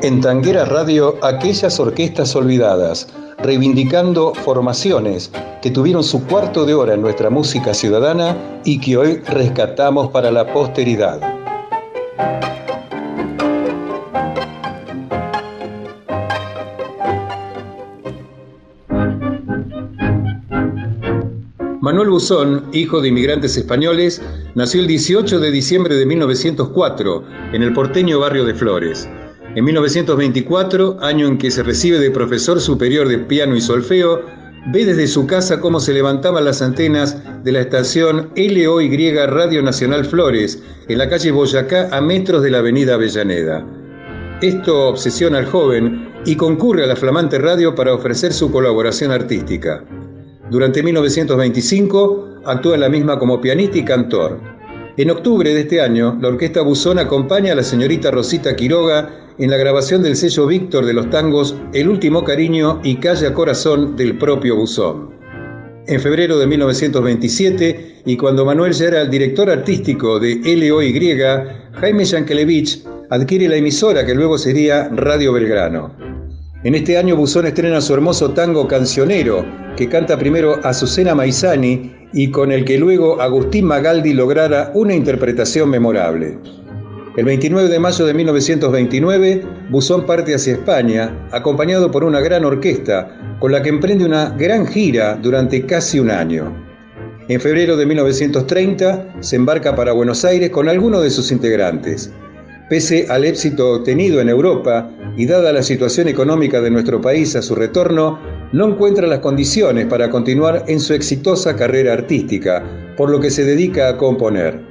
En Tanguera Radio, aquellas orquestas olvidadas, reivindicando formaciones que tuvieron su cuarto de hora en nuestra música ciudadana y que hoy rescatamos para la posteridad. Manuel Buzón, hijo de inmigrantes españoles, nació el 18 de diciembre de 1904 en el porteño barrio de Flores. En 1924, año en que se recibe de profesor superior de piano y solfeo, ve desde su casa cómo se levantaban las antenas de la estación LOY Radio Nacional Flores, en la calle Boyacá, a metros de la avenida Avellaneda. Esto obsesiona al joven y concurre a la flamante radio para ofrecer su colaboración artística. Durante 1925 actúa en la misma como pianista y cantor. En octubre de este año, la Orquesta Buzón acompaña a la señorita Rosita Quiroga en la grabación del sello Víctor de los tangos El último cariño y Calla Corazón del propio Buzón. En febrero de 1927, y cuando Manuel ya era el director artístico de LOY, Jaime Yankelevich adquiere la emisora que luego sería Radio Belgrano. En este año Buzón estrena su hermoso tango cancionero, que canta primero Azucena Maizani y con el que luego Agustín Magaldi lograra una interpretación memorable. El 29 de mayo de 1929, Buzón parte hacia España, acompañado por una gran orquesta, con la que emprende una gran gira durante casi un año. En febrero de 1930 se embarca para Buenos Aires con algunos de sus integrantes. Pese al éxito obtenido en Europa y dada la situación económica de nuestro país a su retorno, no encuentra las condiciones para continuar en su exitosa carrera artística, por lo que se dedica a componer.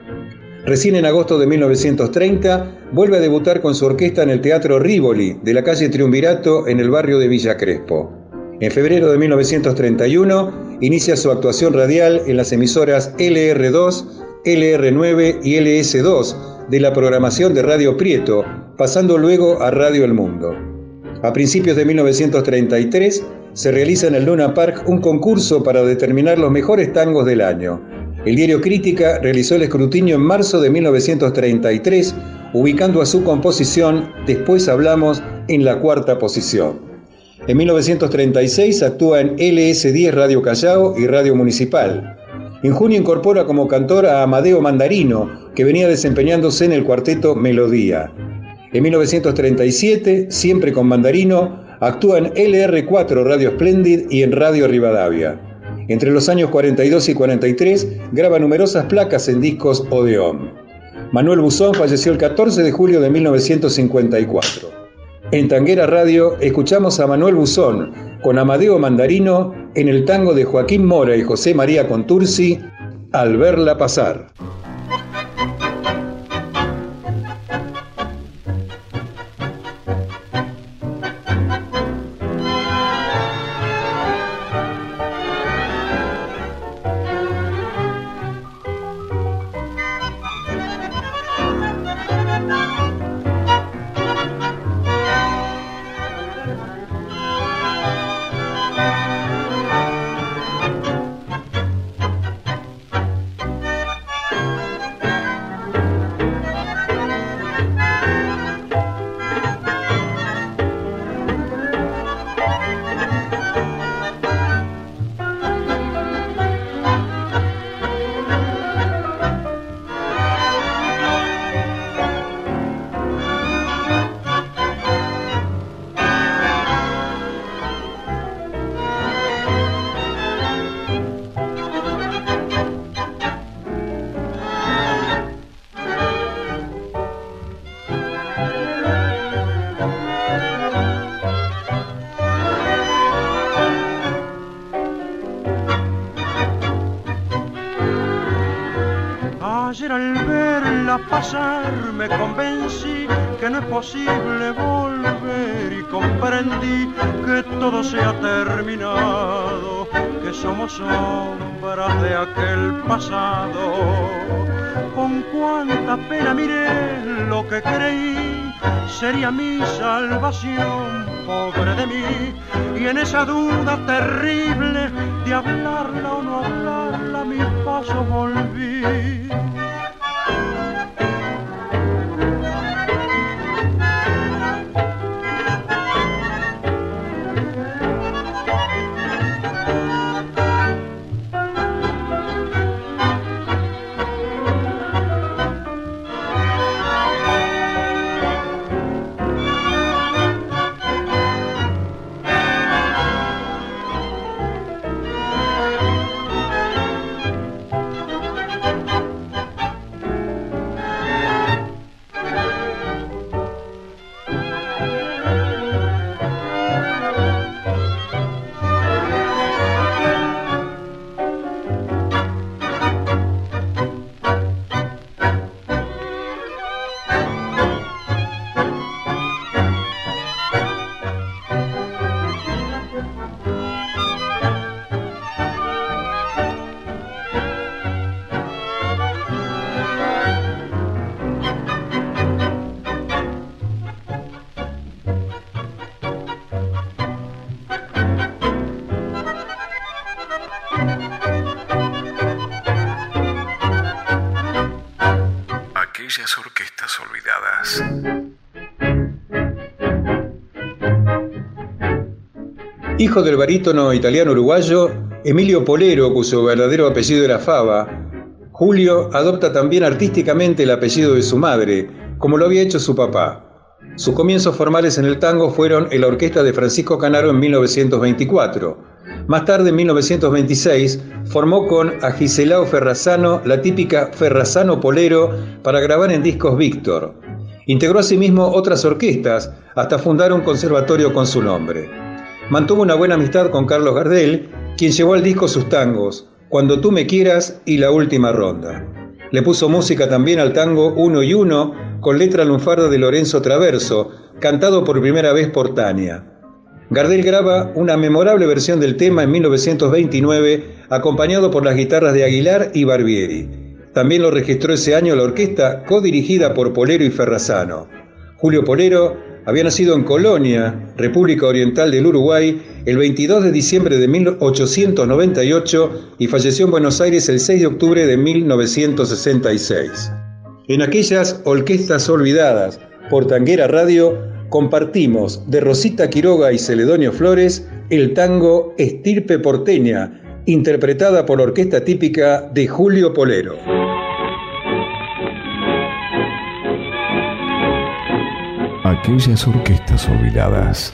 Recién en agosto de 1930 vuelve a debutar con su orquesta en el Teatro Rivoli de la calle Triunvirato en el barrio de Villa Crespo. En febrero de 1931 inicia su actuación radial en las emisoras LR2, LR9 y LS2 de la programación de Radio Prieto, pasando luego a Radio El Mundo. A principios de 1933 se realiza en el Luna Park un concurso para determinar los mejores tangos del año. El diario Crítica realizó el escrutinio en marzo de 1933, ubicando a su composición Después hablamos en la cuarta posición. En 1936 actúa en LS10 Radio Callao y Radio Municipal. En junio incorpora como cantor a Amadeo Mandarino, que venía desempeñándose en el cuarteto Melodía. En 1937, siempre con Mandarino, actúa en LR4 Radio Splendid y en Radio Rivadavia. Entre los años 42 y 43 graba numerosas placas en discos Odeón. Manuel Buzón falleció el 14 de julio de 1954. En Tanguera Radio escuchamos a Manuel Buzón con Amadeo Mandarino en el tango de Joaquín Mora y José María Contursi, Al verla pasar. Posible volver y comprendí que todo se ha terminado, que somos sombras de aquel pasado. Con cuánta pena miré lo que creí sería mi salvación, pobre de mí, y en esa duda terrible de hablarla o no hablarla, mi paso volví. Orquestas olvidadas. Hijo del barítono italiano-uruguayo Emilio Polero, cuyo verdadero apellido era Fava, Julio adopta también artísticamente el apellido de su madre, como lo había hecho su papá. Sus comienzos formales en el tango fueron en la orquesta de Francisco Canaro en 1924. Más tarde, en 1926, formó con Agiselao Ferrazano la típica Ferrazano Polero para grabar en discos Víctor. Integró asimismo otras orquestas hasta fundar un conservatorio con su nombre. Mantuvo una buena amistad con Carlos Gardel, quien llevó al disco sus tangos, Cuando tú me quieras y La última ronda. Le puso música también al tango Uno y Uno, con letra lunfarda de Lorenzo Traverso, cantado por primera vez por Tania. Gardel graba una memorable versión del tema en 1929, acompañado por las guitarras de Aguilar y Barbieri. También lo registró ese año la orquesta, codirigida por Polero y Ferrazano. Julio Polero había nacido en Colonia, República Oriental del Uruguay, el 22 de diciembre de 1898 y falleció en Buenos Aires el 6 de octubre de 1966. En aquellas orquestas olvidadas por Tanguera Radio, compartimos de Rosita Quiroga y Celedonio Flores el tango Estirpe Porteña, interpretada por la orquesta típica de Julio Polero. Aquellas orquestas olvidadas.